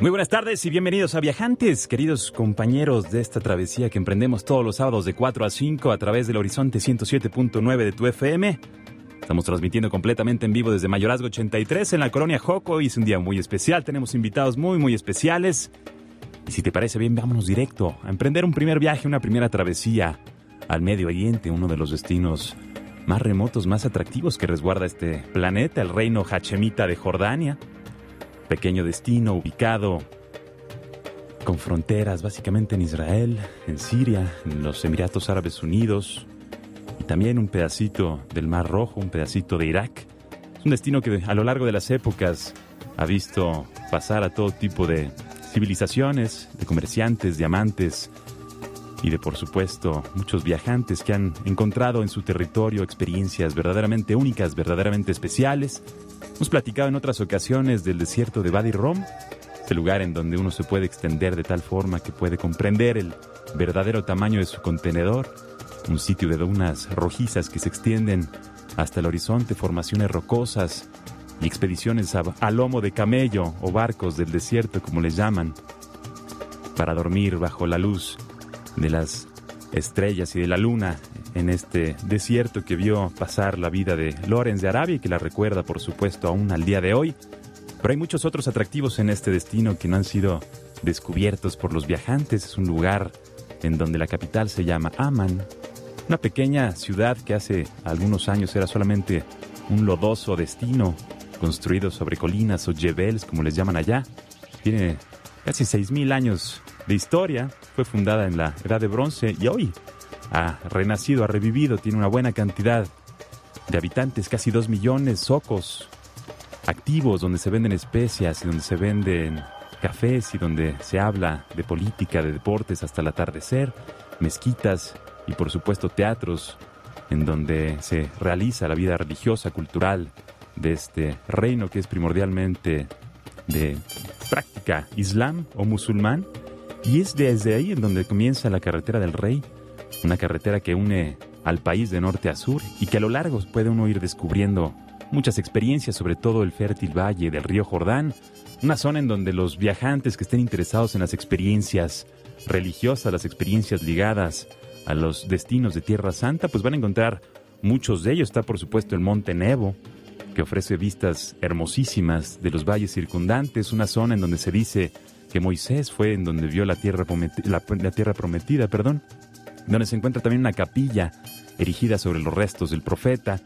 Muy buenas tardes y bienvenidos a Viajantes, queridos compañeros de esta travesía que emprendemos todos los sábados de 4 a 5 a través del Horizonte 107.9 de tu FM. Estamos transmitiendo completamente en vivo desde Mayorazgo 83 en la colonia Joco y es un día muy especial. Tenemos invitados muy, muy especiales. Y si te parece bien, vámonos directo a emprender un primer viaje, una primera travesía al Medio Oriente, uno de los destinos más remotos, más atractivos que resguarda este planeta, el reino Hachemita de Jordania pequeño destino ubicado con fronteras básicamente en Israel, en Siria, en los Emiratos Árabes Unidos y también un pedacito del Mar Rojo, un pedacito de Irak. Es un destino que a lo largo de las épocas ha visto pasar a todo tipo de civilizaciones, de comerciantes, de amantes y de por supuesto muchos viajantes que han encontrado en su territorio experiencias verdaderamente únicas, verdaderamente especiales Hemos platicado en otras ocasiones del desierto de Wadi Rum, ese lugar en donde uno se puede extender de tal forma que puede comprender el verdadero tamaño de su contenedor, un sitio de dunas rojizas que se extienden hasta el horizonte, formaciones rocosas y expediciones a, lomo de camello o barcos del desierto, como les llaman, para dormir bajo la luz de las estrellas y de la luna en este desierto que vio pasar la vida de Lorenz de Arabia y que la recuerda, por supuesto, aún al día de hoy. Pero hay muchos otros atractivos en este destino que no han sido descubiertos por los viajantes. Es un lugar en donde la capital se llama Amman, una pequeña ciudad que hace algunos años era solamente un lodoso destino construido sobre colinas o jebels, como les llaman allá. Tiene casi 6.000 años de historia, fue fundada en la Edad de Bronce y hoy ha renacido, ha revivido, tiene una buena cantidad de habitantes, casi dos millones, socos activos, donde se venden especias y donde se venden cafés y donde se habla de política, de deportes hasta el atardecer, mezquitas y por supuesto teatros en donde se realiza la vida religiosa, cultural de este reino que es primordialmente de práctica islam o musulmán. Y es desde ahí en donde comienza la carretera del rey, una carretera que une al país de norte a sur y que a lo largo puede uno ir descubriendo muchas experiencias sobre todo el fértil valle del río Jordán, una zona en donde los viajantes que estén interesados en las experiencias religiosas, las experiencias ligadas a los destinos de Tierra Santa, pues van a encontrar muchos de ellos. Está por supuesto el Monte Nebo, que ofrece vistas hermosísimas de los valles circundantes, una zona en donde se dice que Moisés fue en donde vio la tierra, la, tierra prometida, perdón donde se encuentra también una capilla erigida sobre los restos del profeta.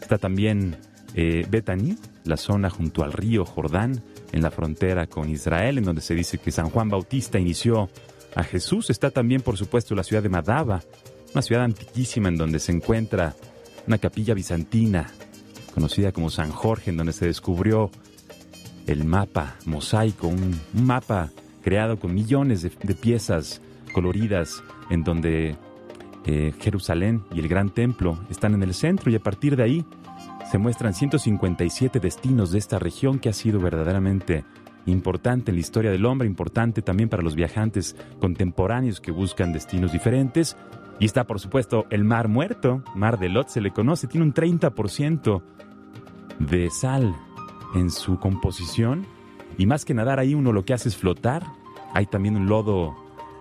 Está también eh, Betaní, la zona junto al río Jordán, en la frontera con Israel, en donde se dice que San Juan Bautista inició a Jesús. Está también, por supuesto, la ciudad de Madaba, una ciudad antiquísima en donde se encuentra una capilla bizantina, conocida como San Jorge, en donde se descubrió el mapa mosaico, un, mapa creado con millones de piezas coloridas en donde eh, Jerusalén y el Gran Templo están en el centro y a partir de ahí se muestran 157 destinos de esta región que ha sido verdaderamente importante en la historia del hombre, importante también para los viajantes contemporáneos que buscan destinos diferentes. Y está, por supuesto, el Mar Muerto, Mar de Lot se le conoce, tiene un 30% de sal en su composición. Y más que nadar ahí uno lo que hace es flotar. Hay también un lodo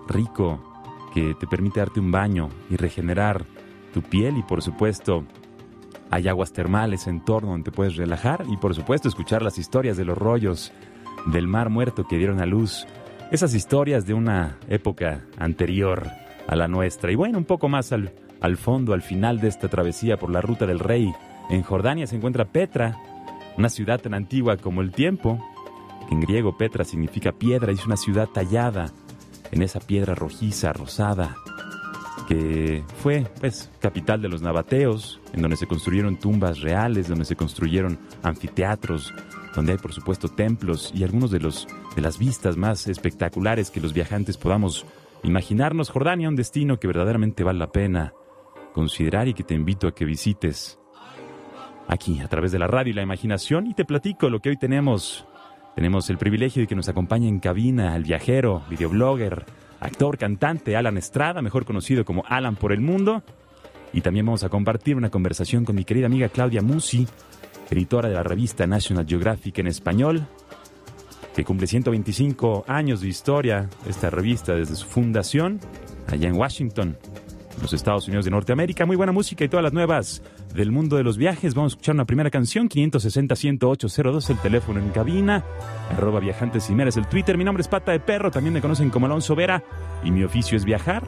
rico que te permite darte un baño y regenerar tu piel y por supuesto hay aguas termales en torno donde puedes relajar y por supuesto escuchar las historias de los rollos del mar muerto que dieron a luz esas historias de una época anterior a la nuestra. Y bueno, un poco más al, fondo, al final de esta travesía por la ruta del rey, en Jordania se encuentra Petra, una ciudad tan antigua como el tiempo, en griego Petra significa piedra es una ciudad tallada en esa piedra rojiza, rosada, que fue pues capital de los nabateos, en donde se construyeron tumbas reales, donde se construyeron anfiteatros, donde hay por supuesto templos y algunos de los de las vistas más espectaculares que los viajantes podamos imaginarnos. Jordania, un destino que verdaderamente vale la pena considerar y que te invito a que visites aquí a través de la radio y la imaginación y te platico lo que hoy tenemos. Tenemos el privilegio de que nos acompañe en cabina el viajero, videoblogger, actor, cantante Alan Estrada, mejor conocido como Alan por el mundo. Y también vamos a compartir una conversación con mi querida amiga Claudia Musi, editora de la revista National Geographic en español, que cumple 125 años de historia, esta revista desde su fundación, allá en Washington, los Estados Unidos de Norteamérica. Muy buena música y todas las nuevas del mundo de los viajes. Vamos a escuchar una primera canción, 560-10802, el teléfono en cabina, arroba viajantes y es el Twitter. Mi nombre es Pata de Perro, también me conocen como Alonso Vera y mi oficio es viajar.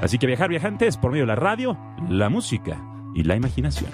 Así que viajar viajantes por medio de la radio, la música y la imaginación.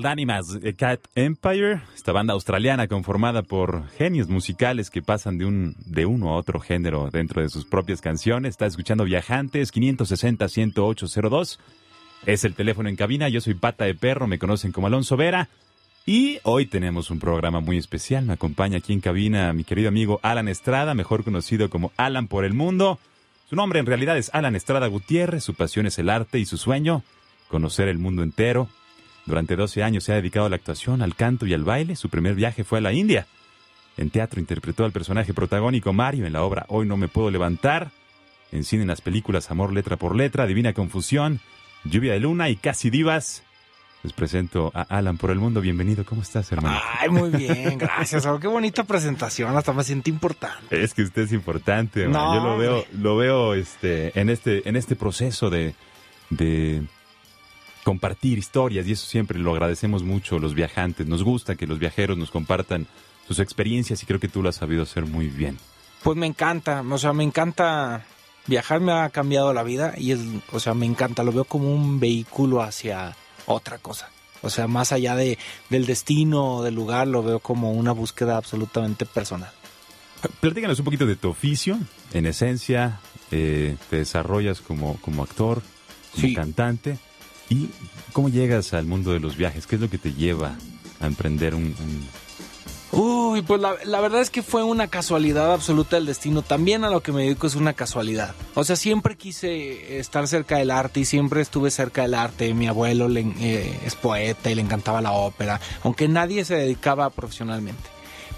Wild Animals, Cat Empire, esta banda australiana conformada por genios musicales que pasan de, un, de uno a otro género dentro de sus propias canciones. Está escuchando Viajantes 560-10802. Es el teléfono en cabina. Yo soy Pata de Perro, me conocen como Alonso Vera. Y hoy tenemos un programa muy especial. Me acompaña aquí en cabina mi querido amigo Alan Estrada, mejor conocido como Alan por el Mundo. Su nombre en realidad es Alan Estrada Gutiérrez. Su pasión es el arte y su sueño, conocer el mundo entero. Durante 12 años se ha dedicado a la actuación, al canto y al baile. Su primer viaje fue a la India. En teatro interpretó al personaje protagónico Mario en la obra Hoy no me puedo levantar. En cine en las películas Amor letra por letra, Divina Confusión, Lluvia de Luna y Casi Divas. Les presento a Alan por el mundo. Bienvenido. ¿Cómo estás, hermano? Ay, muy bien. Gracias. Oh, qué bonita presentación. Hasta me siento importante. Es que usted es importante. No, Yo lo veo, lo veo este, en, este, en este proceso de, de compartir historias y eso siempre lo agradecemos mucho los viajantes. Nos gusta que los viajeros nos compartan sus experiencias y creo que tú lo has sabido hacer muy bien. Pues me encanta, o sea, me encanta viajar me ha cambiado la vida y es, o sea, me encanta, lo veo como un vehículo hacia otra cosa. O sea, más allá de, del destino o del lugar, lo veo como una búsqueda absolutamente personal. Platícanos un poquito de tu oficio. En esencia, eh, te desarrollas como, como actor, como cantante. ¿Y cómo llegas al mundo de los viajes? ¿Qué es lo que te lleva a emprender un... Uy, pues la, verdad es que fue una casualidad absoluta del destino. También a lo que me dedico es una casualidad. O sea, siempre quise estar cerca del arte y siempre estuve cerca del arte. Mi abuelo eh, es poeta y le encantaba la ópera, aunque nadie se dedicaba profesionalmente.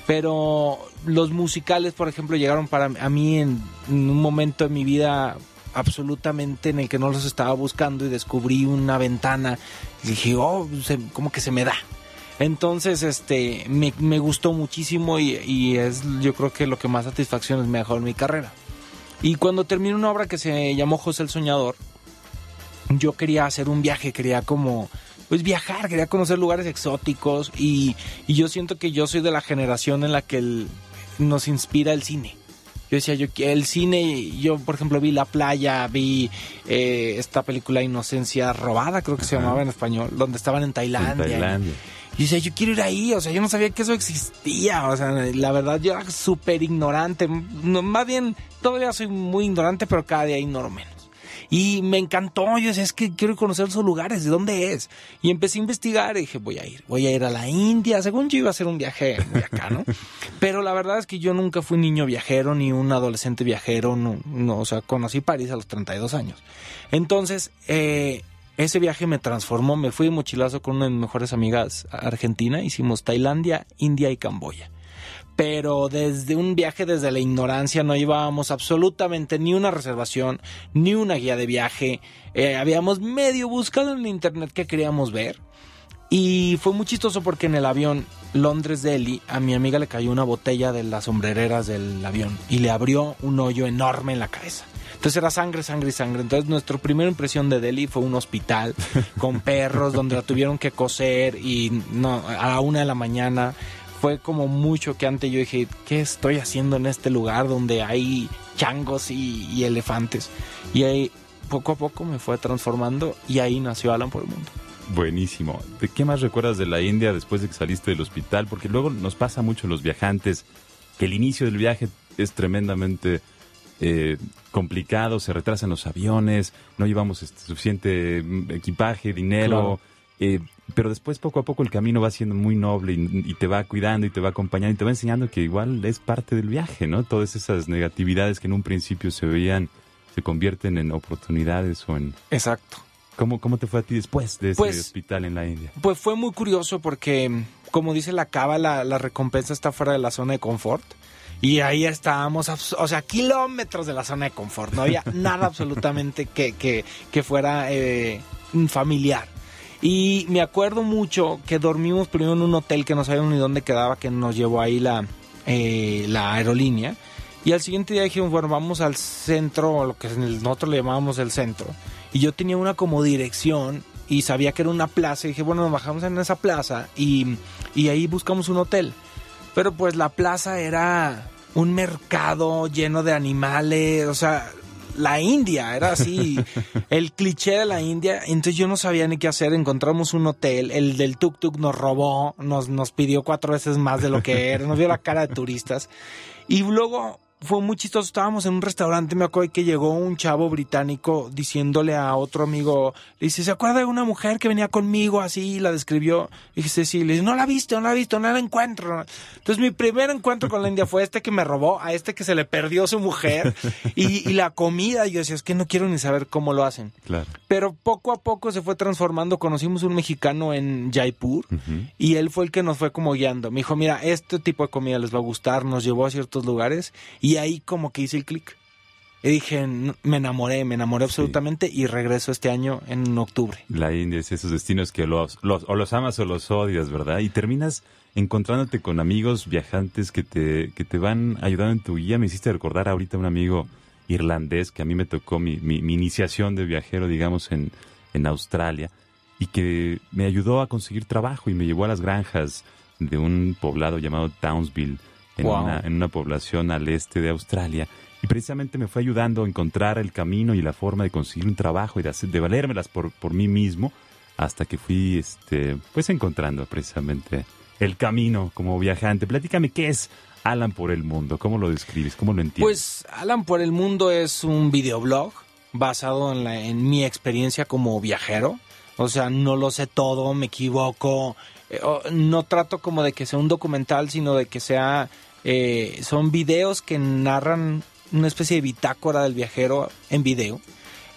Pero los musicales, por ejemplo, llegaron para a mí en un momento de mi vida absolutamente en el que no los estaba buscando y descubrí una ventana y dije, oh, como que se me da. Entonces, este, me, gustó muchísimo y, es yo creo que lo que más satisfacciones me dejó en mi carrera. Y cuando terminé una obra que se llamó José el Soñador, yo quería hacer un viaje, quería como, pues viajar, quería conocer lugares exóticos y, y yo siento que yo soy de la generación en la que nos inspira el cine. Yo decía, yo el cine, yo por ejemplo vi La Playa, vi eh, esta película Inocencia Robada, creo que se llamaba en español, donde estaban en Tailandia. En Tailandia. Y decía, yo quiero ir ahí, o sea, yo no sabía que eso existía, o sea, la verdad yo era súper ignorante, más bien todavía soy muy ignorante, pero cada día ignoro menos. Y me encantó, yo decía, es que quiero conocer esos lugares, ¿de dónde es? Y empecé a investigar y dije, voy a ir, voy a ir a la India, según yo iba a hacer un viaje muy acá, ¿no? Pero la verdad es que yo nunca fui niño viajero ni un adolescente viajero, no, no o sea, conocí París a los 32 años. Entonces, eh, ese viaje me transformó, me fui de mochilazo con una de mis mejores amigas argentina, hicimos Tailandia, India y Camboya pero desde un viaje desde la ignorancia no llevábamos absolutamente ni una reservación, ni una guía de viaje. Eh, habíamos medio buscado en internet qué queríamos ver. Y fue muy chistoso porque en el avión Londres-Delhi a mi amiga le cayó una botella de las sombrereras del avión y le abrió un hoyo enorme en la cabeza. Entonces era sangre, sangre y sangre. Entonces nuestra primera impresión de Delhi fue un hospital con perros donde la tuvieron que coser y no, a la una de la mañana fue como mucho que antes yo dije, ¿qué estoy haciendo en este lugar donde hay changos y, elefantes? Y ahí poco a poco me fue transformando y ahí nació Alan por el mundo. Buenísimo. ¿De qué más recuerdas de la India después de que saliste del hospital? Porque luego nos pasa mucho los viajantes que el inicio del viaje es tremendamente eh, complicado, se retrasan los aviones, no llevamos este, suficiente mm, equipaje, dinero. Eh, pero después poco a poco el camino va siendo muy noble y, te va cuidando y te va acompañando y te va enseñando que igual es parte del viaje, ¿no? Todas esas negatividades que en un principio se veían se convierten en oportunidades o en... Exacto. ¿Cómo, cómo te fue a ti después de ese pues, hospital en la India? Pues fue muy curioso porque, como dice la cava, la, la recompensa está fuera de la zona de confort. Y ahí estábamos, o sea, kilómetros de la zona de confort. No había nada absolutamente que, que, que fuera eh, familiar. Y me acuerdo mucho que dormimos primero en un hotel que no sabíamos ni dónde quedaba, que nos llevó ahí la, eh, la aerolínea. Y al siguiente día dijimos, bueno, vamos al centro, lo que nosotros le llamábamos el centro. Y yo tenía una como dirección y sabía que era una plaza. Y dije, bueno, nos bajamos en esa plaza y, y ahí buscamos un hotel. Pero pues la plaza era un mercado lleno de animales, o sea, la India, era así, el cliché de la India. Entonces yo no sabía ni qué hacer. Encontramos un hotel, el del tuk tuk nos robó, nos, nos pidió cuatro veces más de lo que era, nos vio la cara de turistas. Y luego fue muy chistoso. Estábamos en un restaurante, me acuerdo que llegó un chavo británico diciéndole a otro amigo, le dice, ¿se acuerda de una mujer que venía conmigo así? La describió. Y dice, sí, le dice, no la he visto, no la he visto, no la encuentro. Entonces mi primer encuentro con la India fue este que me robó, a este que se le perdió su mujer y, y la comida. Y yo decía, es que no quiero ni saber cómo lo hacen. Claro. Pero poco a poco se fue transformando. Conocimos un mexicano en Jaipur y él fue el que nos fue como guiando. Me dijo, mira, este tipo de comida les va a gustar. Nos llevó a ciertos lugares y ahí como que hice el clic. Y dije, "N- me enamoré, me enamoré absolutamente y regreso este año en octubre. La India es esos destinos que los, los- o los amas o los odias, ¿verdad? Y terminas encontrándote con amigos viajantes que te, que te van ayudando en tu guía. Me hiciste recordar ahorita un amigo irlandés que a mí me tocó mi, mi- mi iniciación de viajero, digamos, en, en Australia, y que me ayudó a conseguir trabajo y me llevó a las granjas de un poblado llamado Townsville, en, Wow. una, en una población al este de Australia. Y precisamente me fue ayudando a encontrar el camino y la forma de conseguir un trabajo y de, hacer, de valérmelas por, por mí mismo hasta que fui este, pues encontrando precisamente el camino como viajante. Platícame qué es Alan por el mundo, cómo lo describes, cómo lo entiendes. Pues Alan por el Mundo es un videoblog basado en, la- en mi experiencia como viajero. O sea, no lo sé todo, me equivoco. Eh, no trato como de que sea un documental, sino de que sea... eh, son videos que narran una especie de bitácora del viajero en video.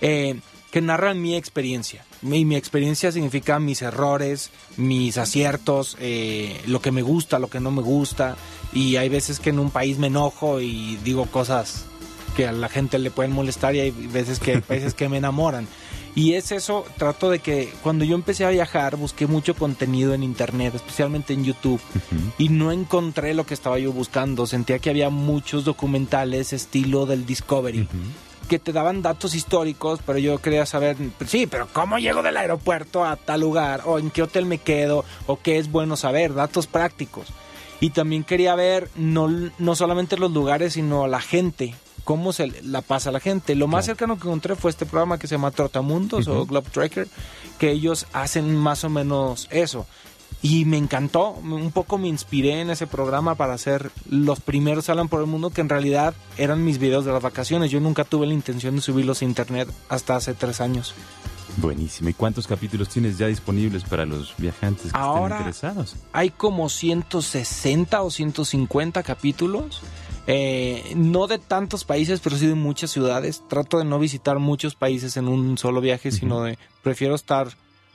eh, que narran mi experiencia. Mi, mi experiencia significa mis errores, mis aciertos, eh, lo que me gusta, lo que no me gusta. Y hay veces que en un país me enojo y digo cosas que a la gente le pueden molestar y hay veces que hay países que me enamoran. Y es eso, trato de que cuando yo empecé a viajar busqué mucho contenido en internet, especialmente en YouTube, y no encontré lo que estaba yo buscando. Sentía que había muchos documentales estilo del Discovery que te daban datos históricos, pero yo quería saber, sí, pero ¿cómo llego del aeropuerto a tal lugar? ¿O en qué hotel me quedo? ¿O qué es bueno saber? Datos prácticos. Y también quería ver no, no solamente los lugares, sino la gente, cómo se la pasa a la gente. Lo más cercano que encontré fue este programa que se llama Trotamundos o. Globe Tracker, que ellos hacen más o menos eso. Y me encantó, un poco me inspiré en ese programa para hacer los primeros Alan por el Mundo, que en realidad eran mis videos de las vacaciones. Yo nunca tuve la intención de subirlos a internet hasta hace tres años. Buenísimo. ¿Y cuántos capítulos tienes ya disponibles para los viajantes que Ahora- estén interesados? Hay como 160 o 150 capítulos. Eh, no de tantos países, pero sí de muchas ciudades. Trato de no visitar muchos países en un solo viaje, sino de prefiero estar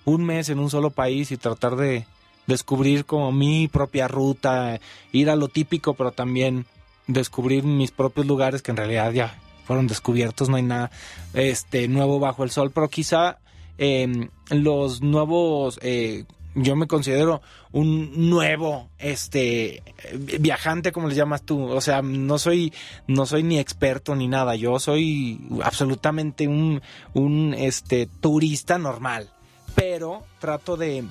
un mes en un solo país y tratar de descubrir como mi propia ruta, ir a lo típico, pero también descubrir mis propios lugares que en realidad ya fueron descubiertos, no hay nada este nuevo bajo el sol, pero quizá eh, los nuevos eh, yo me considero un nuevo este viajante como les llamas tú. O sea no soy no soy ni experto ni nada. Yo soy absolutamente un un este turista normal. Pero trato de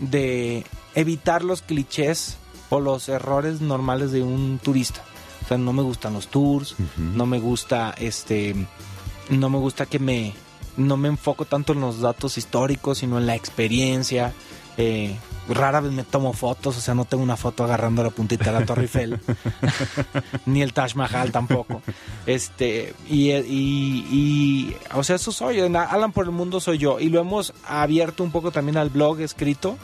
de evitar los clichés o los errores normales de un turista. O sea no me gustan los tours no me gusta este no me gusta que me no me enfoco tanto en los datos históricos sino en la experiencia Eh, rara vez me tomo fotos o sea no tengo una foto agarrando la puntita de la Torre Eiffel. Ni el Taj Mahal tampoco. Este y, y, y, o sea eso soy en Alan por el mundo soy yo. Y lo hemos abierto un poco también al blog escrito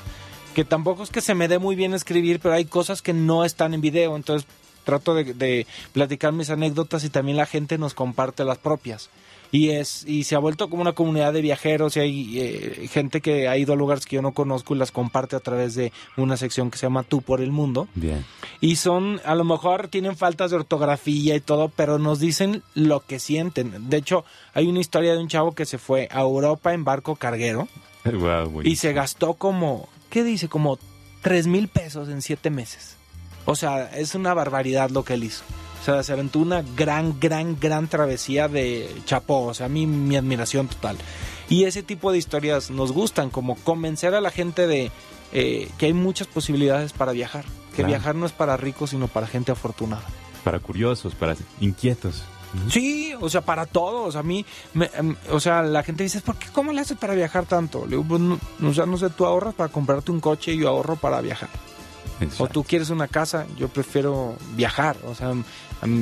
que tampoco es que se me dé muy bien escribir pero hay cosas que no están en video. Entonces trato de, de platicar mis anécdotas y también la gente nos comparte las propias. Y es y se ha vuelto como una comunidad de viajeros y hay eh, gente que ha ido a lugares que yo no conozco y las comparte a través de una sección que se llama Tú por el Mundo. Bien. Y son, a lo mejor tienen faltas de ortografía y todo, pero nos dicen lo que sienten. De hecho, hay una historia de un chavo que se fue a Europa en barco carguero Guau, y se gastó como, ¿qué dice? Como tres mil pesos en siete meses. O sea, es una barbaridad lo que él hizo. O sea, se aventó una gran, gran, gran travesía de chapó. O sea, a mí mi admiración total. Y ese tipo de historias nos gustan, como convencer a la gente de eh, que hay muchas posibilidades para viajar. Que Claro. viajar no es para ricos, sino para gente afortunada. Para curiosos, para inquietos. Sí, o sea, para todos. A mí, me, em, o sea, la gente dice, ¿por qué? ¿Cómo le haces para viajar tanto? Le digo, pues, no, o sea, no sé, tú ahorras para comprarte un coche y yo ahorro para viajar. O tú quieres una casa, yo prefiero viajar. O sea,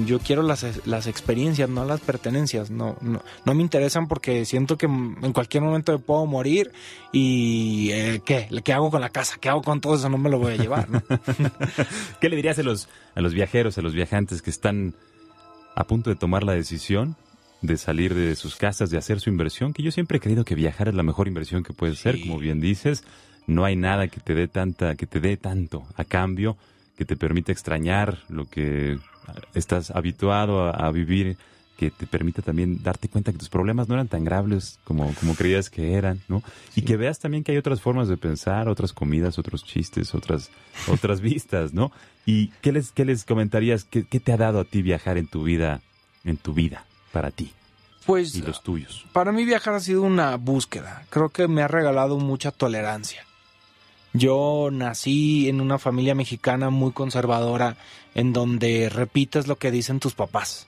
yo quiero las, las experiencias, no las pertenencias. No, no, no, me interesan porque siento que en cualquier momento me puedo morir y eh, ¿qué? ¿qué hago con la casa? ¿Qué hago con todo eso? No me lo voy a llevar. ¿Qué le dirías a los, a los viajeros, a los viajantes que están a punto de tomar la decisión de salir de sus casas, de hacer su inversión? Que yo siempre he creído que viajar es la mejor inversión que puede ser, como bien dices no hay nada que te dé tanta, que te dé tanto a cambio, que te permita extrañar lo que estás habituado a, vivir, que te permita también darte cuenta que tus problemas no eran tan graves como, como creías que eran, ¿no? Y que veas también que hay otras formas de pensar, otras comidas, otros chistes, otras, otras vistas, ¿no? ¿Y qué les, qué les comentarías? ¿Qué, ¿Qué te ha dado a ti viajar en tu vida, en tu vida, para ti? Pues, y los tuyos. Para mí viajar ha sido una búsqueda. Creo que me ha regalado mucha tolerancia. Yo nací en una familia mexicana muy conservadora en donde repites lo que dicen tus papás.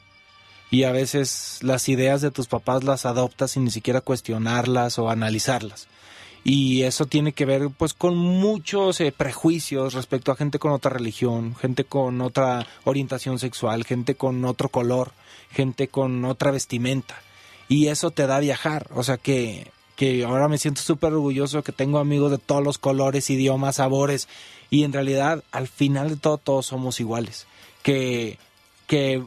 Y a veces las ideas de tus papás las adoptas sin ni siquiera cuestionarlas o analizarlas. Y eso tiene que ver pues con muchos eh, prejuicios respecto a gente con otra religión, gente con otra orientación sexual, gente con otro color, gente con otra vestimenta. Y eso te da a viajar. O sea que que ahora me siento súper orgulloso que tengo amigos de todos los colores, idiomas, sabores, y en realidad al final de todo todos somos iguales. Que, que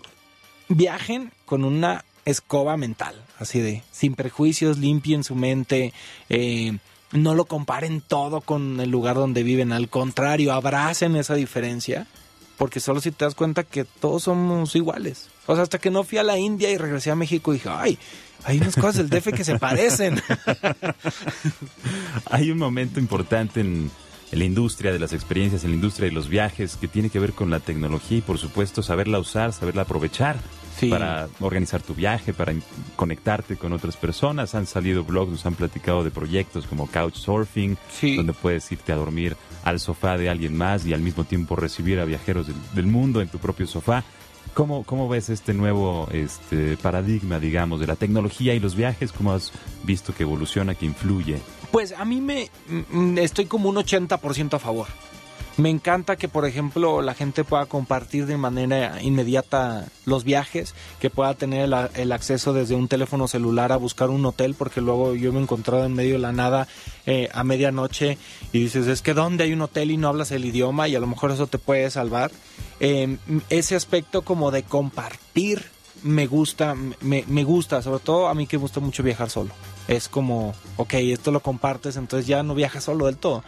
viajen con una escoba mental, así de, sin prejuicios, limpien su mente, eh, no lo comparen todo con el lugar donde viven, al contrario, abracen esa diferencia, porque solo si te das cuenta que todos somos iguales. O sea, hasta que no fui a la India y regresé a México dije, ay, hay unas cosas del DF que se parecen. hay un momento importante en, la industria de las experiencias, en la industria de los viajes, que tiene que ver con la tecnología y por supuesto saberla usar, saberla aprovechar para organizar tu viaje, para conectarte con otras personas. Han salido blogs, nos han platicado de proyectos como Couchsurfing, donde puedes irte a dormir al sofá de alguien más y al mismo tiempo recibir a viajeros del mundo en tu propio sofá. ¿Cómo, ¿Cómo, ves este nuevo este, paradigma, digamos, de la tecnología y los viajes? ¿Cómo has visto que evoluciona, que influye? Pues a mí me mm, estoy como un 80% a favor. Me encanta que, por ejemplo, la gente pueda compartir de manera inmediata los viajes, que pueda tener el, acceso desde un teléfono celular a buscar un hotel, porque luego yo me he encontrado en medio de la nada eh, a medianoche y dices, es que ¿dónde hay un hotel y no hablas el idioma? Y a lo mejor eso te puede salvar. Em, ese aspecto como de compartir me gusta, me, me, gusta, sobre todo a mí que me gusta mucho viajar solo. Es como, ok, esto lo compartes, entonces ya no viajas solo del todo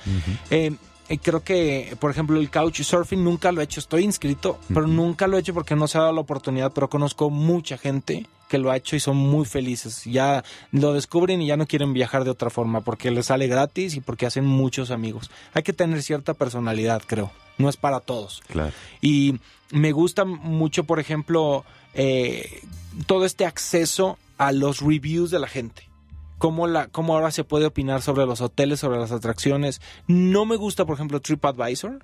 creo que, por ejemplo, el couchsurfing nunca lo he hecho. Estoy inscrito, pero nunca lo he hecho porque no se ha dado la oportunidad. Pero conozco mucha gente que lo ha hecho y son muy felices. Ya lo descubren y ya no quieren viajar de otra forma porque les sale gratis y porque hacen muchos amigos. Hay que tener cierta personalidad, creo. No es para todos. Claro. Y me gusta mucho, por ejemplo, eh, todo este acceso a los reviews de la gente cómo, la, cómo ahora se puede opinar sobre los hoteles, sobre las atracciones. No me gusta, por ejemplo, TripAdvisor,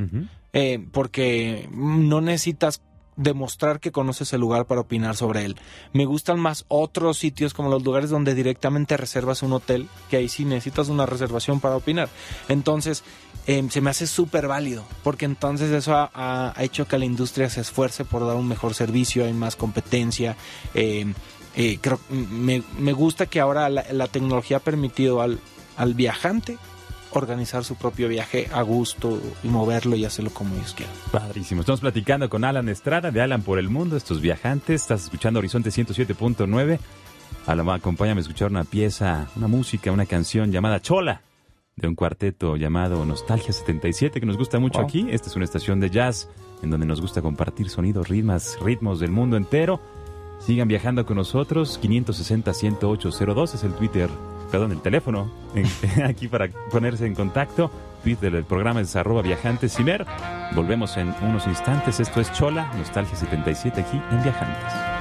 eh, porque no necesitas demostrar que conoces el lugar para opinar sobre él. Me gustan más otros sitios como los lugares donde directamente reservas un hotel, que ahí sí necesitas una reservación para opinar. Entonces, em, se me hace súper válido, porque entonces eso ha, hecho que la industria se esfuerce por dar un mejor servicio, hay más competencia. Eh, eh, creo, me, me, gusta que ahora la, tecnología ha permitido al, al, viajante organizar su propio viaje a gusto y moverlo y hacerlo como ellos quieran. Padrísimo. Estamos platicando con Alan Estrada de Alan por el Mundo, estos viajantes. Estás escuchando Horizonte 107.9. Alan, acompáñame a escuchar una pieza, una música, una canción llamada Chola de un cuarteto llamado Nostalgia 77 que nos gusta mucho aquí. Esta es una estación de jazz en donde nos gusta compartir sonidos, ritmos, ritmos del mundo entero. Sigan viajando con nosotros. 560-10802 es el Twitter, perdón, el teléfono aquí para ponerse en contacto. Twitter del programa es arroba viajantes Volvemos en unos instantes. Esto es Chola, Nostalgia 77 aquí en Viajantes.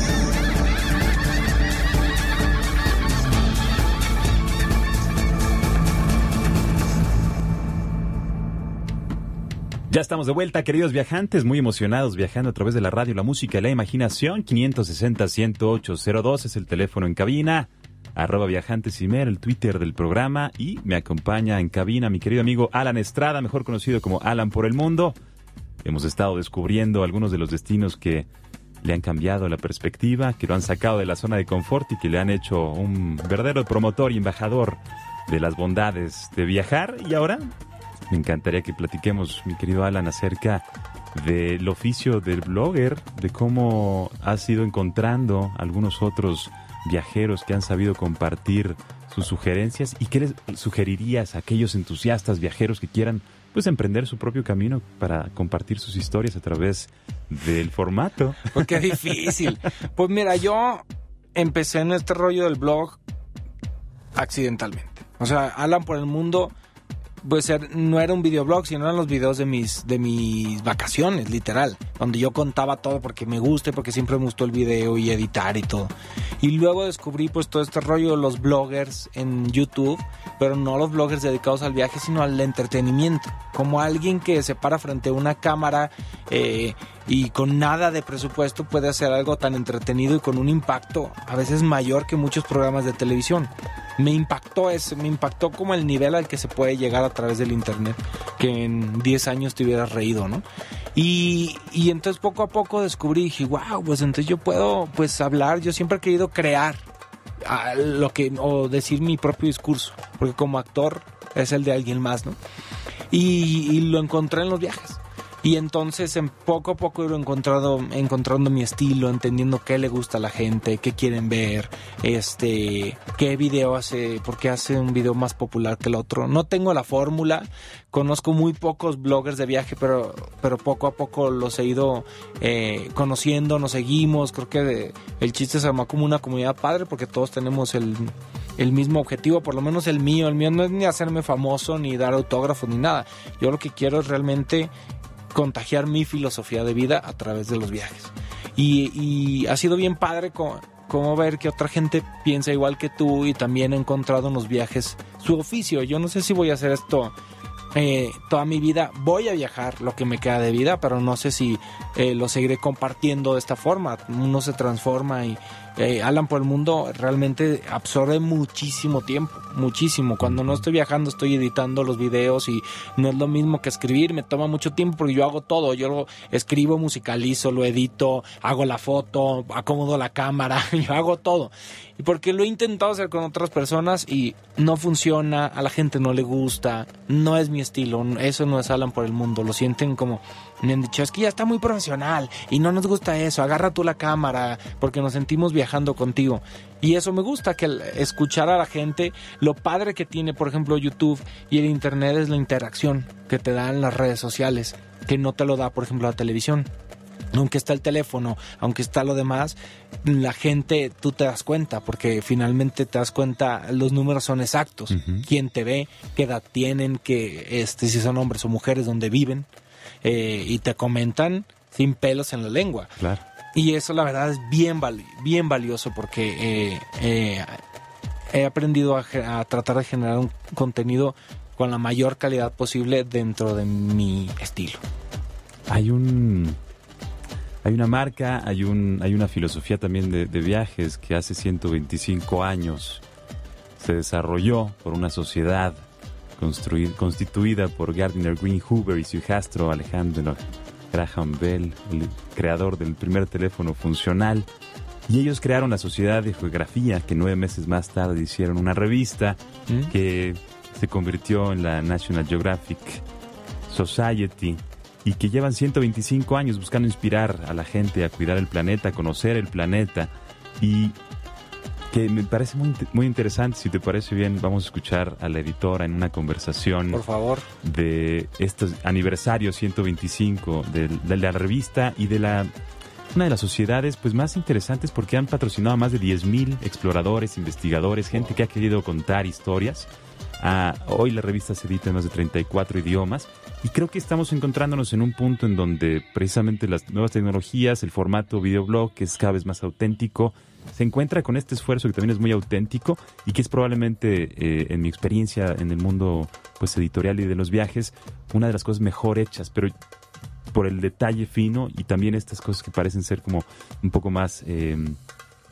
Ya estamos de vuelta, queridos viajantes, muy emocionados viajando a través de la radio, la música y la imaginación. 560-10802 es el teléfono en cabina. Arroba viajantes el Twitter del programa. Y me acompaña en cabina mi querido amigo Alan Estrada, mejor conocido como Alan por el mundo. Hemos estado descubriendo algunos de los destinos que le han cambiado la perspectiva, que lo han sacado de la zona de confort y que le han hecho un verdadero promotor y embajador de las bondades de viajar. Y ahora me encantaría que platiquemos, mi querido Alan, acerca del oficio del blogger, de cómo has ido encontrando algunos otros viajeros que han sabido compartir sus sugerencias y qué les sugerirías a aquellos entusiastas viajeros que quieran pues emprender su propio camino para compartir sus historias a través del formato. Pues qué difícil. Pues mira, yo empecé en este rollo del blog accidentalmente. O sea, Alan por el mundo pues no era un videoblog, sino eran los videos de mis, de mis vacaciones, literal, donde yo contaba todo porque me gusta, porque siempre me gustó el video y editar y todo. Y luego descubrí pues todo este rollo de los bloggers en YouTube, pero no los bloggers dedicados al viaje, sino al entretenimiento, como alguien que se para frente a una cámara eh, y con nada de presupuesto puede hacer algo tan entretenido y con un impacto a veces mayor que muchos programas de televisión me impactó eso, me impactó como el nivel al que se puede llegar a través del internet, que en 10 años te hubieras reído, ¿no? Y, y entonces poco a poco descubrí, dije, wow, pues entonces yo puedo pues hablar, yo siempre he querido crear lo que, o decir mi propio discurso, porque como actor es el de alguien más, ¿no? y lo encontré en los viajes. Y entonces en poco a poco he encontrado, encontrando mi estilo, entendiendo qué le gusta a la gente, qué quieren ver, este, qué video hace, por qué hace un video más popular que el otro. No tengo la fórmula, conozco muy pocos bloggers de viaje, pero, pero poco a poco los he ido eh, conociendo, nos seguimos. Creo que el chiste se armó como una comunidad padre porque todos tenemos el, el mismo objetivo, por lo menos el mío. El mío no es ni hacerme famoso, ni dar autógrafos, ni nada. Yo lo que quiero es realmente contagiar mi filosofía de vida a través de los viajes. Y, ha sido bien padre como, ver que otra gente piensa igual que tú y también ha encontrado en los viajes su oficio. Yo no sé si voy a hacer esto eh, toda mi vida. Voy a viajar lo que me queda de vida, pero no sé si eh, lo seguiré compartiendo de esta forma. Uno se transforma y eh, Alan por el mundo realmente absorbe muchísimo tiempo, muchísimo. Cuando no estoy viajando estoy editando los videos y no es lo mismo que escribir, me toma mucho tiempo porque yo hago todo, yo lo escribo, musicalizo, lo edito, hago la foto, acomodo la cámara, yo hago todo. Y porque lo he intentado hacer con otras personas y no funciona, a la gente no le gusta, no es mi estilo, eso no es Alan por el mundo, lo sienten como me han dicho, es que ya está muy profesional y no nos gusta eso, agarra tú la cámara porque nos sentimos viajando contigo. Y eso me gusta, que escuchar a la gente, lo padre que tiene, por ejemplo, YouTube y el Internet es la interacción que te dan las redes sociales, que no te lo da, por ejemplo, la televisión. Aunque está el teléfono, aunque está lo demás, la gente, tú te das cuenta, porque finalmente te das cuenta, los números son exactos. Quién te ve, qué edad tienen, que este, si son hombres o mujeres, dónde viven. Eh, y te comentan sin pelos en la lengua. Claro. Y eso la verdad es bien, bien valioso porque eh, eh, he aprendido a, tratar de generar un contenido con la mayor calidad posible dentro de mi estilo. Hay un hay una marca, hay un hay una filosofía también de, de viajes que hace 125 años se desarrolló por una sociedad constituida por Gardiner Green Hoover y su hijastro Alejandro Graham Bell, el creador del primer teléfono funcional. Y ellos crearon la Sociedad de Geografía, que nueve meses más tarde hicieron una revista ¿Mm? que se convirtió en la National Geographic Society y que llevan 125 años buscando inspirar a la gente a cuidar el planeta, a conocer el planeta. Y que me parece muy, muy interesante. Si te parece bien, vamos a escuchar a la editora en una conversación. Por favor. De estos aniversarios 125 de, de la revista y de la una de las sociedades pues más interesantes porque han patrocinado a más de 10.000 exploradores, investigadores, gente que ha querido contar historias. Ah, hoy la revista se edita en más de 34 idiomas y creo que estamos encontrándonos en un punto en donde precisamente las nuevas tecnologías, el formato videoblog que es cada vez más auténtico, se encuentra con este esfuerzo que también es muy auténtico y que es probablemente, eh, en mi experiencia en el mundo pues editorial y de los viajes, una de las cosas mejor hechas. Pero por el detalle fino y también estas cosas que parecen ser como un poco más eh,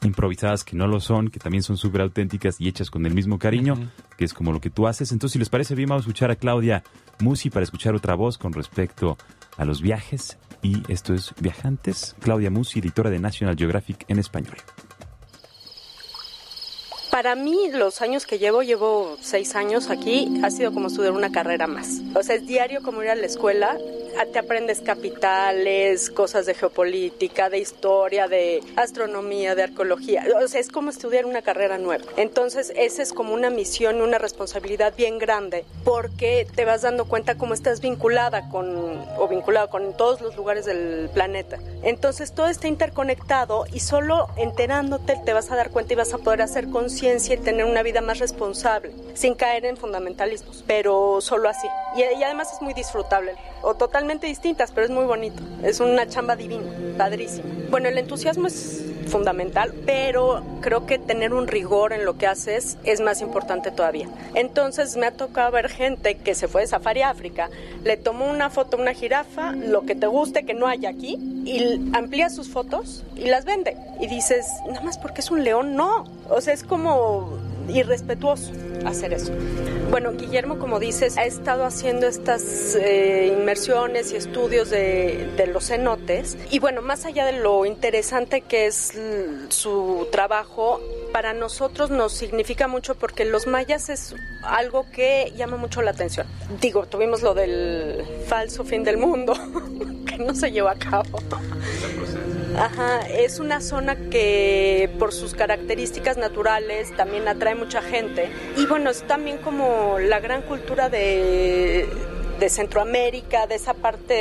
improvisadas que no lo son, que también son súper auténticas y hechas con el mismo cariño, que es como lo que tú haces. Entonces, si les parece bien, vamos a escuchar a Claudia Musi para escuchar otra voz con respecto a los viajes. Y esto es Viajantes, Claudia Musi, editora de National Geographic en español. Para mí, los años que llevo, llevo seis años aquí, ha sido como estudiar una carrera más. O sea, es diario como ir a la escuela te aprendes capitales, cosas de geopolítica, de historia, de astronomía, de arqueología. O sea, es como estudiar una carrera nueva. Entonces, esa es como una misión, una responsabilidad bien grande, porque te vas dando cuenta cómo estás vinculada con, o vinculado con todos los lugares del planeta. Entonces, todo está interconectado y solo enterándote te vas a dar cuenta y vas a poder hacer conciencia y tener una vida más responsable, sin caer en fundamentalismos, pero solo así. Y, y además es muy disfrutable, o totalmente distintas, pero es muy bonito. Es una chamba divina, padrísima. Bueno, el entusiasmo es fundamental, pero creo que tener un rigor en lo que haces es más importante todavía. Entonces me ha tocado ver gente que se fue de Safari a África, le tomó una foto a una jirafa, lo que te guste que no hay aquí, y amplía sus fotos y las vende. Y dices, nada más porque es un león, no. O sea, es como irrespetuoso hacer eso. Bueno, Guillermo, como dices, ha estado haciendo estas eh, inmersiones y estudios de, los cenotes. Y bueno, más allá de lo interesante que es su trabajo, para nosotros nos significa mucho porque los mayas es algo que llama mucho la atención. Digo, tuvimos lo del falso fin del mundo, que no se llevó a cabo. Ajá, es una zona que por sus características naturales también atrae mucha gente. Y bueno, es también como la gran cultura de, Centroamérica, de esa parte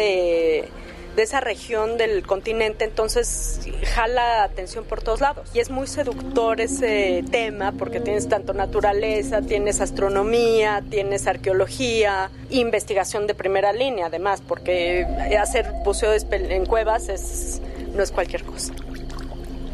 de, esa región del continente, entonces jala atención por todos lados. Y es muy seductor ese tema porque tienes tanto naturaleza, tienes astronomía, tienes arqueología, investigación de primera línea además, porque hacer buceo en cuevas es no es cualquier cosa.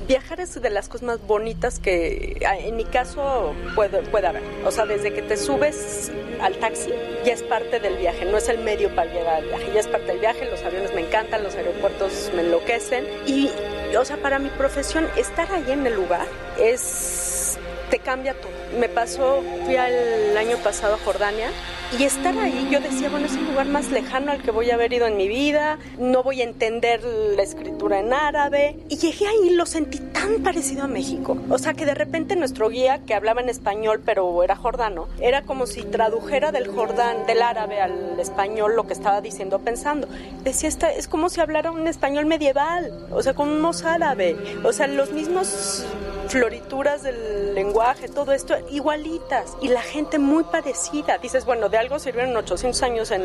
Viajar es de las cosas más bonitas que en mi caso puede, puede haber. O sea, desde que te subes al taxi ya es parte del viaje, no es el medio para llegar al viaje, ya es parte del viaje, los aviones me encantan, los aeropuertos me enloquecen y, o sea, para mi profesión estar ahí en el lugar es, te cambia todo. Me pasó, fui el año pasado a Jordania y estar ahí, yo decía, bueno, es el lugar más lejano al que voy a haber ido en mi vida, no voy a entender la escritura en árabe. Y llegué ahí y lo sentí tan parecido a México. O sea, que de repente nuestro guía, que hablaba en español, pero era jordano, era como si tradujera del jordán, del árabe al español lo que estaba diciendo pensando. Decía, esta, es como si hablara un español medieval, o sea, con un mozárabe. O sea, los mismos florituras del lenguaje, todo esto, igualitas. Y la gente muy parecida. Dices, bueno, de algo sirvieron 800 años en,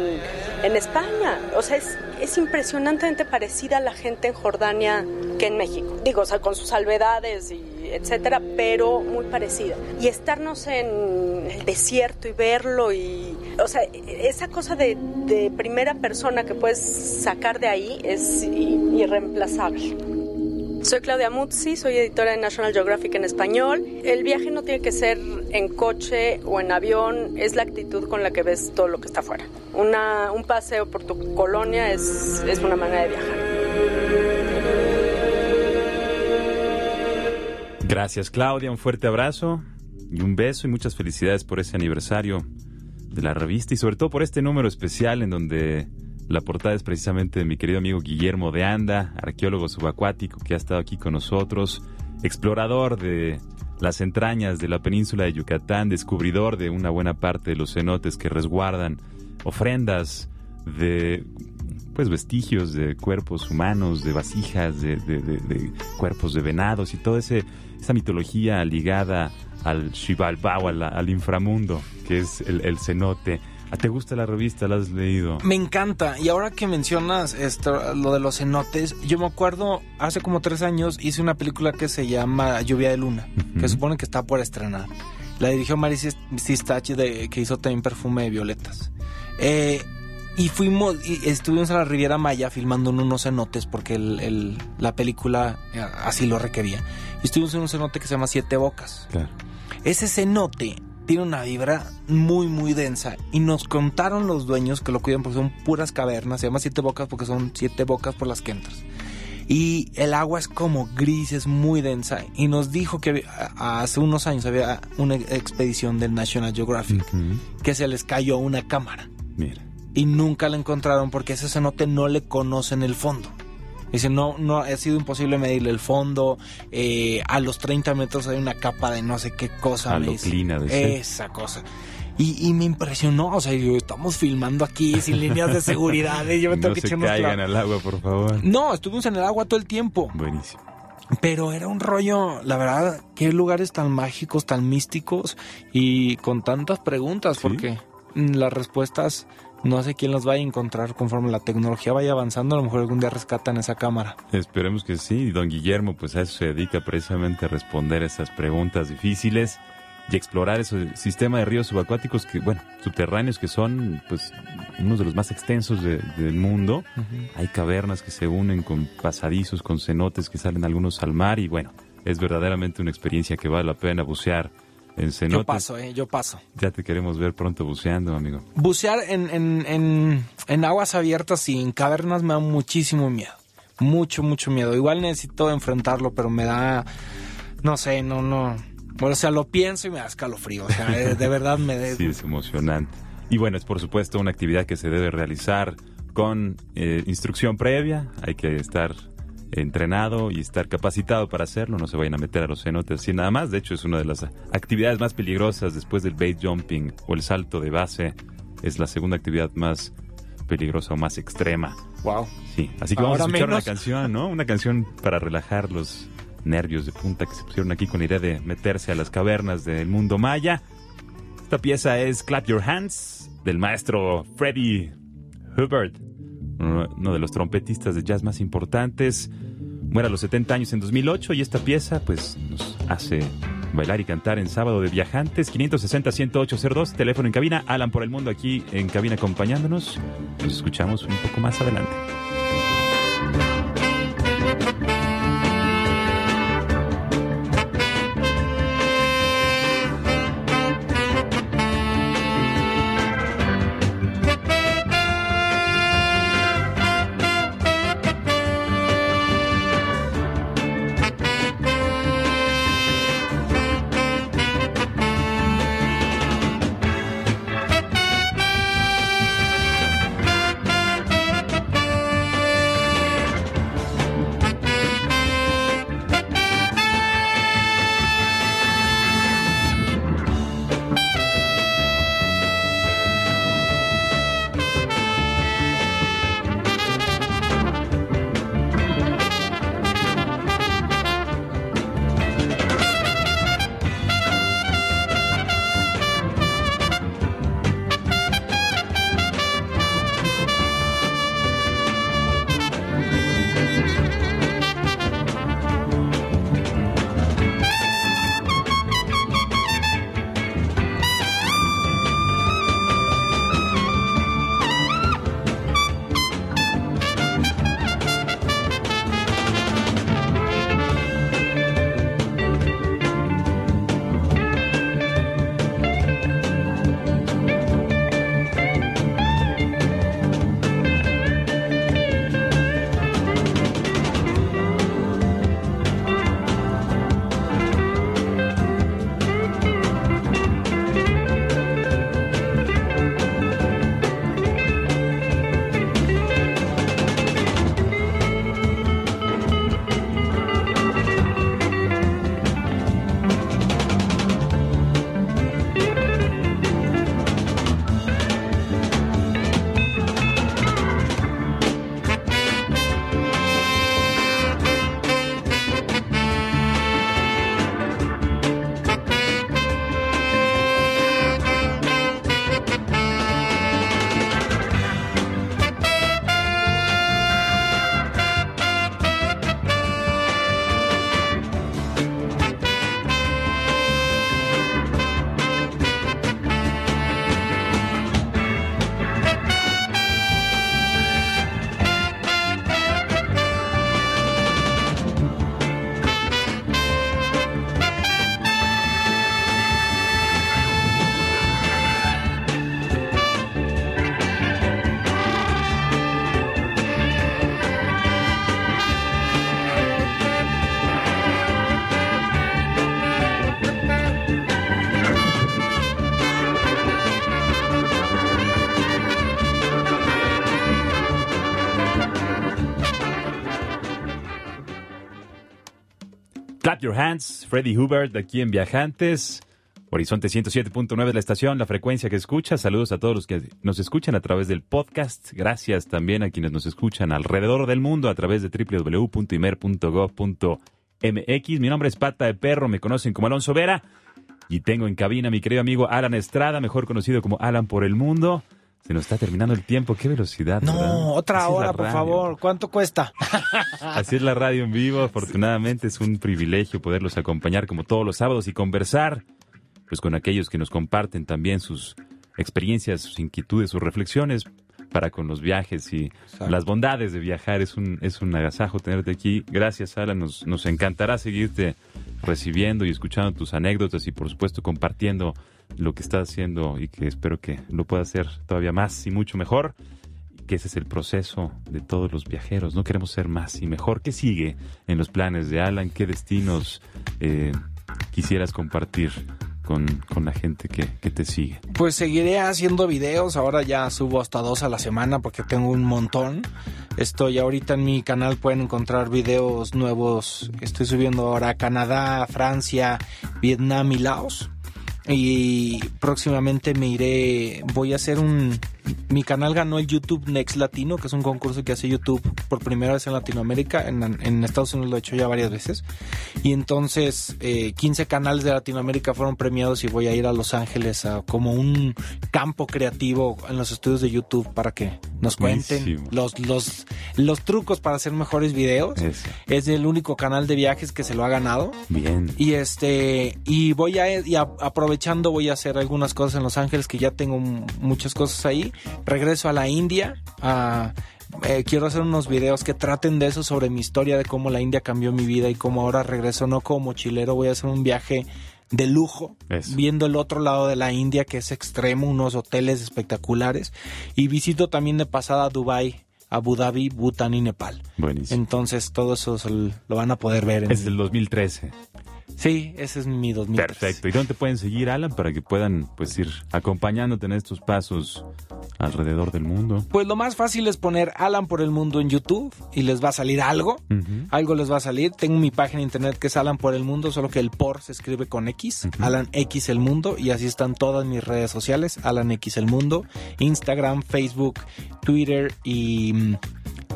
en España. O sea, es, es, impresionantemente parecida la gente en Jordania que en México. Digo, o sea, con sus salvedades y etcétera, pero muy parecida. Y estarnos en el desierto y verlo y, o sea, esa cosa de, de primera persona que puedes sacar de ahí es irreemplazable. Soy Claudia Muzzi, soy editora de National Geographic en español. El viaje no tiene que ser en coche o en avión, es la actitud con la que ves todo lo que está afuera. Una, un paseo por tu colonia es, es una manera de viajar. Gracias Claudia, un fuerte abrazo y un beso y muchas felicidades por ese aniversario de la revista y sobre todo por este número especial en donde la portada es precisamente de mi querido amigo Guillermo de Anda, arqueólogo subacuático que ha estado aquí con nosotros, explorador de las entrañas de la península de Yucatán, descubridor de una buena parte de los cenotes que resguardan ofrendas de pues vestigios de cuerpos humanos, de vasijas, de, cuerpos de venados y toda esa mitología ligada al Xibalbao, al, al inframundo, que es el cenote. ¿A ¿Te gusta la revista? ¿La has leído? Me encanta. Y ahora que mencionas esto, lo de los cenotes, yo me acuerdo, hace como tres años hice una película que se llama Lluvia de Luna, que Ujú. supone que está por estrenar. La dirigió Mary Sistachi, que hizo también Perfume de Violetas. Eh, y fuimos, y estuvimos en la Riviera Maya filmando en unos cenotes porque el- el- la película eh, así lo requería. Y estuvimos en un cenote que se llama Siete Bocas. Claro. Ese cenote tiene una vibra muy, muy densa. Y nos contaron los dueños que lo cuidan porque son puras cavernas. Se llama Siete Bocas porque son siete bocas por las que entras. Y el agua es como gris, es muy densa. Y nos dijo que hace unos años había una expedición del National Geographic que se les cayó una cámara. Mira. Y nunca la encontraron porque ese cenote no le conocen el fondo. Dice, no, no, ha sido imposible medirle el fondo. eh, a los 30 metros hay una capa de no sé qué cosa. dice. Aloclina de ser. Esa cosa. Y, y me impresionó, o sea, yo, estamos filmando aquí sin líneas de seguridad. y yo me tengo No que se caigan clavos. al agua, por favor. No, estuvimos en el agua todo el tiempo. Buenísimo. Pero era un rollo, la verdad, qué lugares tan mágicos, tan místicos y con tantas preguntas, Sí. porque las respuestas no sé quién las vaya a encontrar conforme la tecnología vaya avanzando. A lo mejor algún día rescatan esa cámara. Esperemos que sí. Don Guillermo, pues a eso se dedica precisamente a responder esas preguntas difíciles y explorar ese sistema de ríos subacuáticos que, bueno, subterráneos que son, pues, unos de los más extensos de- del mundo. Hay cavernas que se unen con pasadizos, con cenotes que salen algunos al mar y, bueno, es verdaderamente una experiencia que vale la pena bucear en cenotes. Yo paso, eh, yo paso. Ya te queremos ver pronto buceando, amigo. Bucear en, en, en, en aguas abiertas y en cavernas me da muchísimo miedo. Mucho, mucho miedo. Igual necesito enfrentarlo, pero me da, no sé, no, no. Bueno, o sea, lo pienso y me da escalofrío. O sea, de verdad me da... Sí, es emocionante. Y bueno, es por supuesto una actividad que se debe realizar con eh, instrucción previa. Hay que estar entrenado y estar capacitado para hacerlo. No se vayan a meter a los cenotes así nada más. De hecho, es una de las actividades más peligrosas después del bait jumping o el salto de base. Es la segunda actividad más peligrosa o más extrema. Wow. Sí, así que vamos a escuchar menos. una canción, ¿no? Una canción para relajar los nervios de punta que se pusieron aquí con la idea de meterse a las cavernas del mundo maya. Esta pieza es Clap Your Hands del maestro Freddie Hubbard, uno de los trompetistas de jazz más importantes. Muere a los 70 años en 2008 y esta pieza pues nos hace bailar y cantar en sábado de viajantes 560-10802, teléfono en cabina, Alan por el mundo aquí en cabina acompañándonos. Nos escuchamos un poco más adelante. Clap Your Hands, Freddy Hubert, aquí en Viajantes. Horizonte 107.9 de la estación, la frecuencia que escucha. Saludos a todos los que nos escuchan a través del podcast. Gracias también a quienes nos escuchan alrededor del mundo a través de www.imer.gov.mx. Mi nombre es Pata de Perro, me conocen como Alonso Vera. Y tengo en cabina a mi querido amigo Alan Estrada, mejor conocido como Alan por el mundo. Se nos está terminando el tiempo, qué velocidad. No, ¿verdad? otra Así hora, por favor. ¿Cuánto cuesta? Así es la radio en vivo. Afortunadamente es un privilegio poderlos acompañar como todos los sábados y conversar pues con aquellos que nos comparten también sus experiencias, sus inquietudes, sus reflexiones para con los viajes y las bondades de viajar. Es un, es un agasajo tenerte aquí. Gracias, Alan. Nos, nos encantará seguirte recibiendo y escuchando tus anécdotas y por supuesto compartiendo lo que estás haciendo y que espero que lo pueda hacer todavía más y mucho mejor que ese es el proceso de todos los viajeros. No queremos ser más y mejor. ¿Qué sigue en los planes de Alan? ¿Qué destinos eh, quisieras compartir con, con la gente que, que te sigue? Pues seguiré haciendo videos. Ahora ya subo hasta dos a la semana porque tengo un montón. Estoy ahorita en mi canal, pueden encontrar videos nuevos. Estoy subiendo ahora a Canadá, Francia, Vietnam y Laos. Y próximamente me iré, voy a hacer un... Mi canal ganó el YouTube Next Latino, que es un concurso que hace YouTube por primera vez en Latinoamérica. En, en Estados Unidos lo he hecho ya varias veces. Y entonces eh, 15 canales de Latinoamérica fueron premiados y voy a ir a Los Ángeles a como un campo creativo en los estudios de YouTube para que nos cuenten los, los, los trucos para hacer mejores videos. Eso. Es el único canal de viajes que se lo ha ganado. Bien. Y este, y voy a, y a- aprovechando, voy a hacer algunas cosas en Los Ángeles que ya tengo muchas cosas ahí. Regreso a la India. a- eh, quiero hacer unos videos que traten de eso sobre mi historia, de cómo la India cambió mi vida y cómo ahora regreso no como mochilero. Voy a hacer un viaje de lujo, Eso. viendo el otro lado de la India que es extremo, unos hoteles espectaculares. Y visito también de pasada Dubai, Abu Dhabi, Bután y Nepal. Buenísimo. Entonces todo eso lo van a poder ver. En Es del 2013. Sí, ese es mi 2000. Perfecto. ¿Y dónde pueden seguir, Alan, para que puedan pues ir acompañándote en estos pasos alrededor del mundo? Pues lo más fácil es poner Alan por el mundo en YouTube y les va a salir algo. Algo les va a salir. Tengo mi página de internet que es Alan por el mundo, solo que el por se escribe con X. Alan X el mundo y así están todas mis redes sociales. Alan X el mundo. Instagram, Facebook, Twitter y, mm,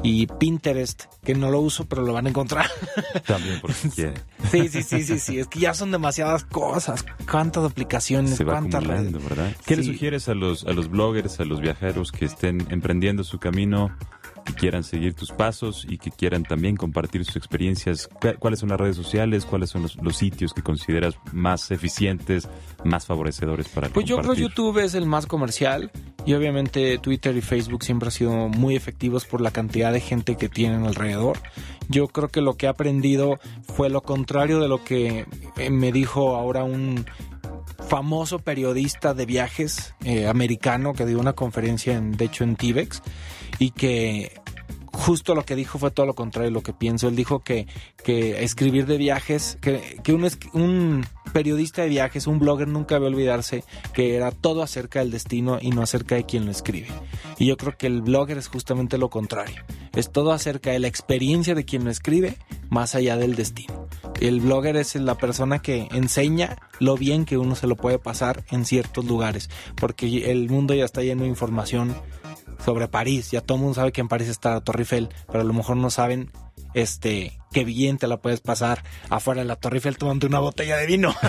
y Pinterest, que no lo uso, pero lo van a encontrar. También por si quiere. sí, sí, sí, sí, sí. Es que ya son demasiadas cosas. Cuántas aplicaciones, Se va cuántas redes. ¿Qué le Sí. sugieres a los, a los bloggers, a los viajeros que estén emprendiendo su camino, que quieran seguir tus pasos y que quieran también compartir sus experiencias? ¿Cu- ¿Cuáles son las redes sociales? ¿Cuáles son los, los sitios que consideras más eficientes, más favorecedores para Pues yo creo? YouTube es el más comercial y obviamente Twitter y Facebook siempre han sido muy efectivos por la cantidad de gente que tienen alrededor. Yo creo que lo que he aprendido fue lo contrario de lo que eh, me dijo ahora un famoso periodista de viajes eh, americano que dio una conferencia en, de hecho en Tibex y que justo lo que dijo fue todo lo contrario de lo que pienso. Él dijo que, que escribir de viajes, que, que un, un periodista de viajes, un blogger nunca debe olvidarse que era todo acerca del destino y no acerca de quien lo escribe. Y yo creo que el blogger es justamente lo contrario. Es todo acerca de la experiencia de quien lo escribe, más allá del destino. El blogger es la persona que enseña lo bien que uno se lo puede pasar en ciertos lugares, porque el mundo ya está lleno de información sobre París. Ya todo el mundo sabe que en París está la Torre Eiffel, pero a lo mejor no saben este qué bien te la puedes pasar afuera de la Torre Eiffel tomando una botella de vino.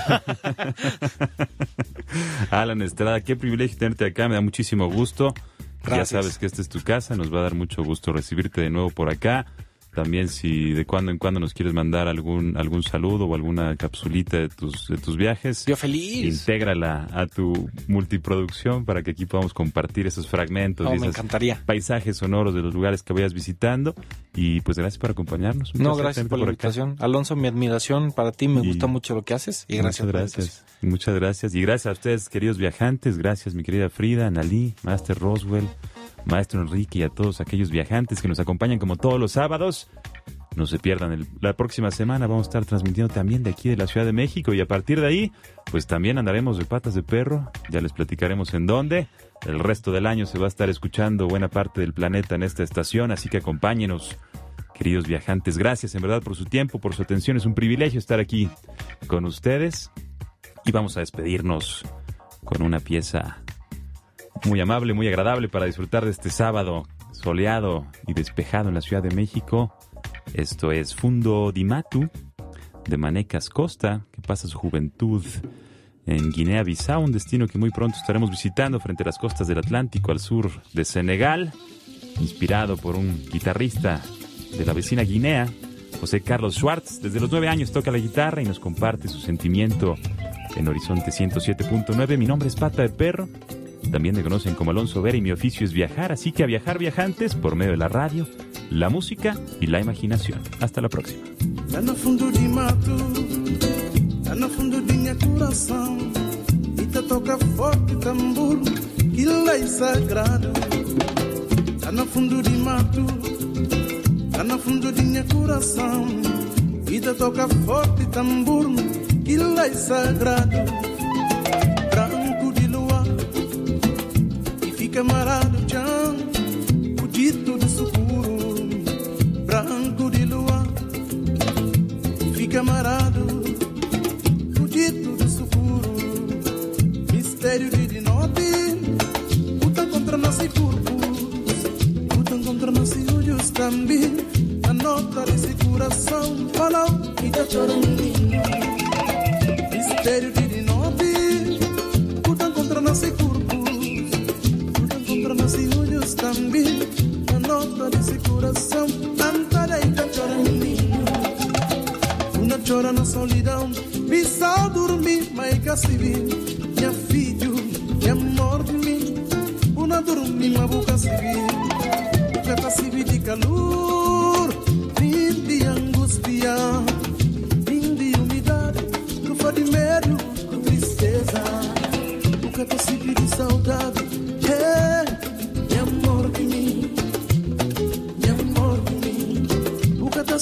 Alan Estrada, qué privilegio tenerte acá, me da muchísimo gusto. Gracias. Ya sabes que esta es tu casa, nos va a dar mucho gusto recibirte de nuevo por acá. También si de cuando en cuando nos quieres mandar algún algún saludo o alguna capsulita de tus de tus viajes, Yo feliz. intégrala a tu multiproducción para que aquí podamos compartir esos fragmentos No, y me encantaría. paisajes sonoros de los lugares que vayas visitando. Y pues gracias por acompañarnos. Un No, gracias por la invitación. Alonso, mi admiración para ti. Me Y- gusta mucho lo que haces y gracias. Muchas por la gracias. Muchas gracias. Y gracias a ustedes, queridos viajantes. Gracias, mi querida Frida, Analí, Master Roswell, Maestro Enrique y a todos aquellos viajantes que nos acompañan como todos los sábados. No se pierdan, el- la próxima semana vamos a estar transmitiendo también de aquí de la Ciudad de México y a partir de ahí, pues también andaremos de patas de perro, ya les platicaremos en dónde. El resto del año se va a estar escuchando buena parte del planeta en esta estación, así que acompáñenos Queridos viajantes, gracias en verdad por su tiempo, por su atención. Es un privilegio estar aquí con ustedes. Y vamos a despedirnos con una pieza muy amable, muy agradable para disfrutar de este sábado soleado y despejado en la Ciudad de México. Esto es Fundo Dimatu de Manecas Costa, que pasa su juventud en Guinea-Bissau, un destino que muy pronto estaremos visitando frente a las costas del Atlántico al sur de Senegal, inspirado por un guitarrista de la vecina Guinea, José Carlos Schwartz. Desde los nueve años toca la guitarra y nos comparte su sentimiento en Horizonte 107.9. Mi nombre es Pata de Perro. También me conocen como Alonso Vera y mi oficio es viajar, así que a viajar viajantes por medio de la radio, la música y la imaginación. Hasta la próxima. camarada Tchan, fudido de seguro, branco de lua. Fica amarado, fudido de seguro, mistério de dinote, luta contra nasce corpos, luta contra nossos olhos também. A nota desse coração falou e tá chorando. Mistério de Nossos olhos também A nota desse coração Cantada e tá chorando Uma chora na solidão Missal dormir, mas que se Minha filho, minha amor de mim Uma dormir, mas se vir Já se de calor de angústia, fim de umidade, trufa de medo, com tristeza, que é possível de saudade,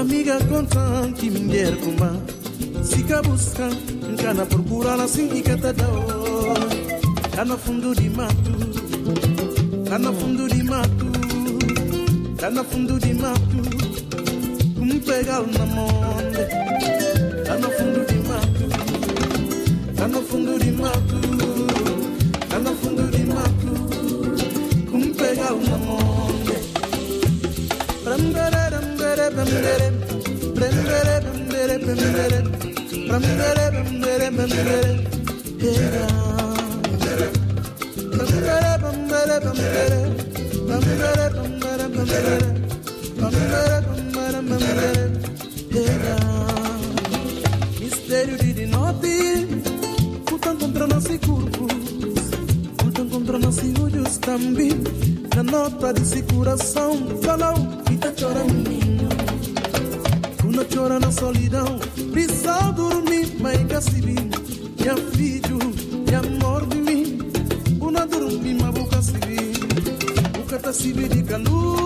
amiga que mulher comba, fica buscando, cana procurar assim tá dando. Tá no fundo de mato, tá no fundo de mato, tá no fundo de mato, como pegar na mão. Tá no fundo de mato, tá no fundo de mato, tá no fundo de mato, como pegar uma monde. Mistério de noite Lutam contra nossos corpos Lutam contra nossos olhos também. Na nota desse coração Falou e tá chorando chorando na solidão. Prisão dormir, mãe cacibi. Assim minha filho, minha amor de mim. Una dormir, mas vou cibi. Boca tá cibi de calor.